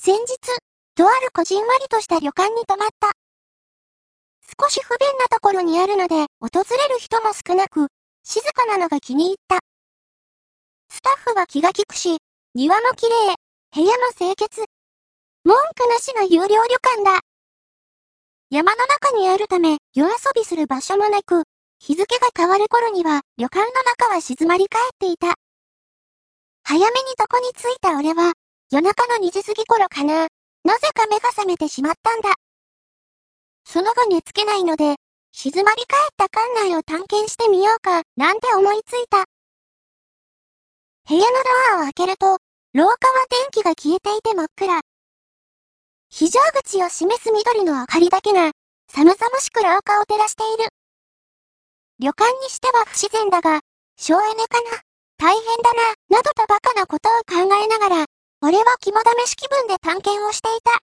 先日、とあるこじんわりとした旅館に泊まった。少し不便なところにあるので、訪れる人も少なく、静かなのが気に入った。スタッフは気が利くし、庭も綺麗、部屋も清潔。文句なしの有料旅館だ。山の中にあるため、夜遊びする場所もなく、日付が変わる頃には、旅館の中は静まり返っていた。早めに床に着いた俺は、夜中の2時過ぎ頃かな。なぜか目が覚めてしまったんだ。その後寝つけないので、静まり返った館内を探検してみようか、なんて思いついた。部屋のドアを開けると、廊下は電気が消えていて真っ暗。非常口を示す緑の明かりだけが、寒々しく廊下を照らしている。旅館にしては不自然だが、省エネかな、大変だな、などとバカなことを考えながら、俺は肝試し気分で探検をしていた。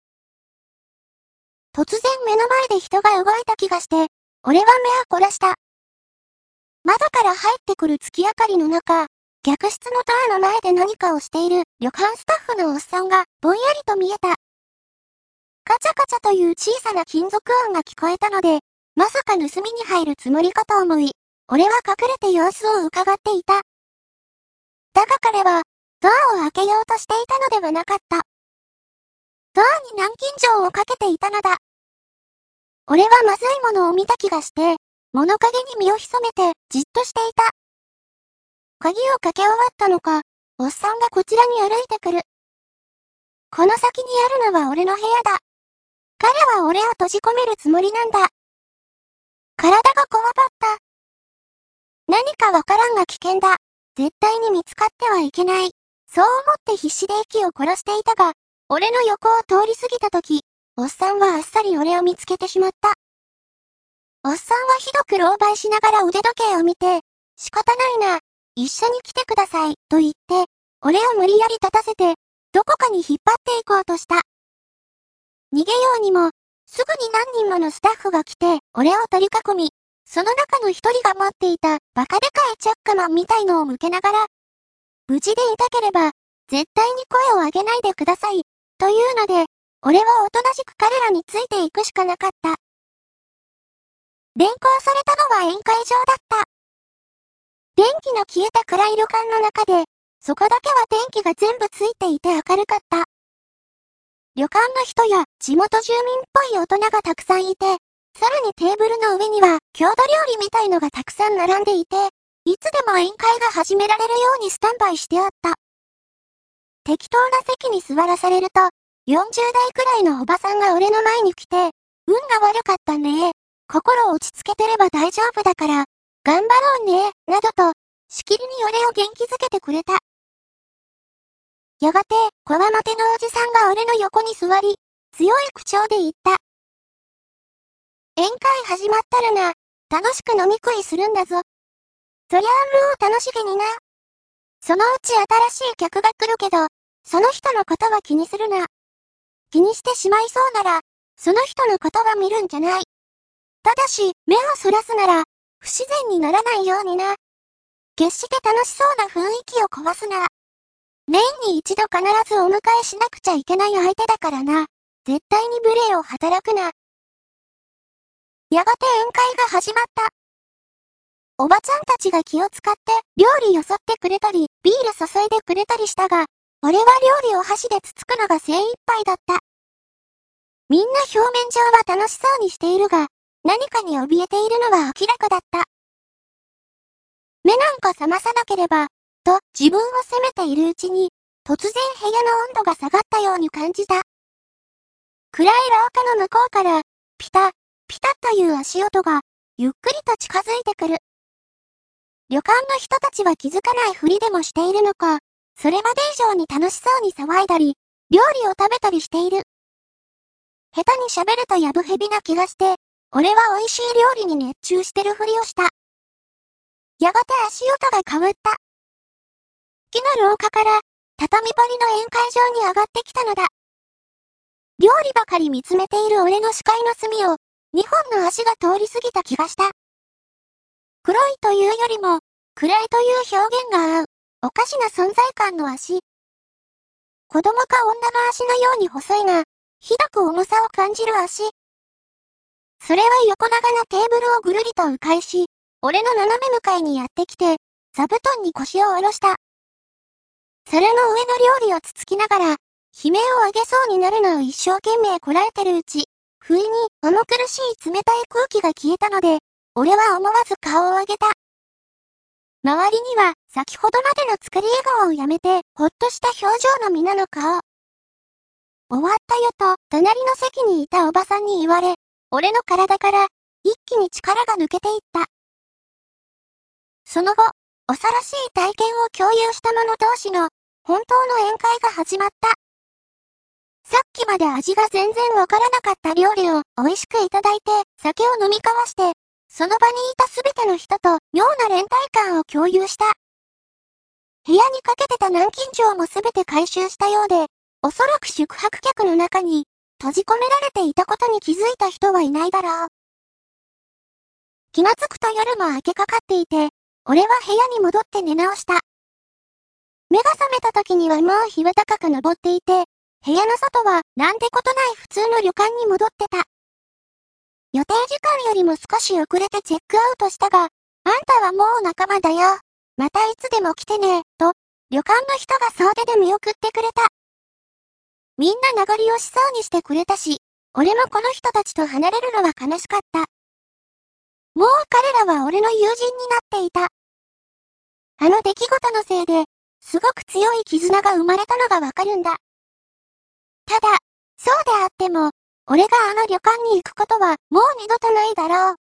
突然目の前で人が動いた気がして、俺は目を凝らした。窓から入ってくる月明かりの中、客室のドアの前で何かをしている旅館スタッフのおっさんがぼんやりと見えた。カチャカチャという小さな金属音が聞こえたので、まさか盗みに入るつもりかと思い、俺は隠れて様子を伺っていた。だが彼は、ドアを開けようとしていたのではなかった。ドアに南京錠をかけていたのだ。俺はまずいものを見た気がして、物陰に身を潜めてじっとしていた。鍵をかけ終わったのか、おっさんがこちらに歩いてくる。この先にあるのは俺の部屋だ。彼は俺を閉じ込めるつもりなんだ。体がこわばった。何かわからんが危険だ。絶対に見つかってはいけない。そう思って必死で息を殺していたが、俺の横を通り過ぎた時、おっさんはあっさり俺を見つけてしまった。おっさんはひどく狼狽しながら腕時計を見て、仕方ないな、一緒に来てください、と言って、俺を無理やり立たせて、どこかに引っ張っていこうとした。逃げようにも、すぐに何人ものスタッフが来て、俺を取り囲み、その中の一人が持っていたバカでかいチャックマンみたいのを向けながら、無事でいたければ、絶対に声を上げないでください、というので、俺はおとなしく彼らについていくしかなかった。連行されたのは宴会場だった。電気の消えた暗い旅館の中で、そこだけは電気が全部ついていて明るかった。旅館の人や地元住民っぽい大人がたくさんいて、さらにテーブルの上には郷土料理みたいのがたくさん並んでいて、いつでも宴会が始められるようにスタンバイしてあった。適当な席に座らされると、40代くらいのおばさんが俺の前に来て、運が悪かったね心を落ち着けてれば大丈夫だから、頑張ろうねなどと、しきりに俺を元気づけてくれた。やがて、こわもてのおじさんが俺の横に座り、強い口調で言った。宴会始まったらな、楽しく飲み食いするんだぞ。そりゃあもう楽しげにな。そのうち新しい客が来るけど、その人のことは気にするな。気にしてしまいそうなら、その人のことは見るんじゃない。ただし、目をそらすなら、不自然にならないようにな。決して楽しそうな雰囲気を壊すな。年に一度必ずお迎えしなくちゃいけない相手だからな。絶対に無礼を働くな。やがて宴会が始まった。おばちゃんたちが気を使って料理よそってくれたり、ビール注いでくれたりしたが、俺は料理を箸でつつくのが精一杯だった。みんな表面上は楽しそうにしているが、何かに怯えているのは明らかだった。目なんか覚まさなければ、と自分を責めているうちに、突然部屋の温度が下がったように感じた。暗い廊下の向こうから、ピタピタという足音が、ゆっくりと近づいてくる。旅館の人たちは気づかないふりでもしているのか、それまで以上に楽しそうに騒いだり、料理を食べたりしている。下手に喋るとやぶへびな気がして、俺は美味しい料理に熱中してるふりをした。やがて足音が変わった。木の廊下から、畳張りの宴会場に上がってきたのだ。料理ばかり見つめている俺の視界の隅を、二本の足が通り過ぎた気がした。黒いというよりも、暗いという表現が合う、おかしな存在感の足。子供か女の足のように細いが、ひどく重さを感じる足。それは横長なテーブルをぐるりと迂回し、俺の斜め向かいにやってきて、座布団に腰を下ろした。皿の上の料理をつつきながら、悲鳴を上げそうになるのを一生懸命こらえてるうち、不意に重苦しい冷たい空気が消えたので、俺は思わず顔を上げた。周りには、先ほどまでの作り笑顔をやめて、ほっとした表情の皆の顔。終わったよと、隣の席にいたおばさんに言われ、俺の体から、一気に力が抜けていった。その後、恐ろしい体験を共有した者同士の、本当の宴会が始まった。さっきまで味が全然わからなかった料理を美味しくいただいて、酒を飲み交わして、その場にいたすべての人と妙な連帯感を共有した。部屋にかけてた南京錠もすべて回収したようで、おそらく宿泊客の中に閉じ込められていたことに気づいた人はいないだろう。気がつくと夜も明けかかっていて、俺は部屋に戻って寝直した。目が覚めた時にはもう日は高く登っていて、部屋の外はなんてことない普通の旅館に戻ってた。予定時間よりも少し遅れてチェックアウトしたが、あんたはもう仲間だよ。またいつでも来てね、と、旅館の人が総出で見送ってくれた。みんな名残惜しそうにしてくれたし、俺もこの人たちと離れるのは悲しかった。もう彼らは俺の友人になっていた。あの出来事のせいで、すごく強い絆が生まれたのがわかるんだ。ただ、そうであっても、俺があの旅館に行くことはもう二度とないだろう。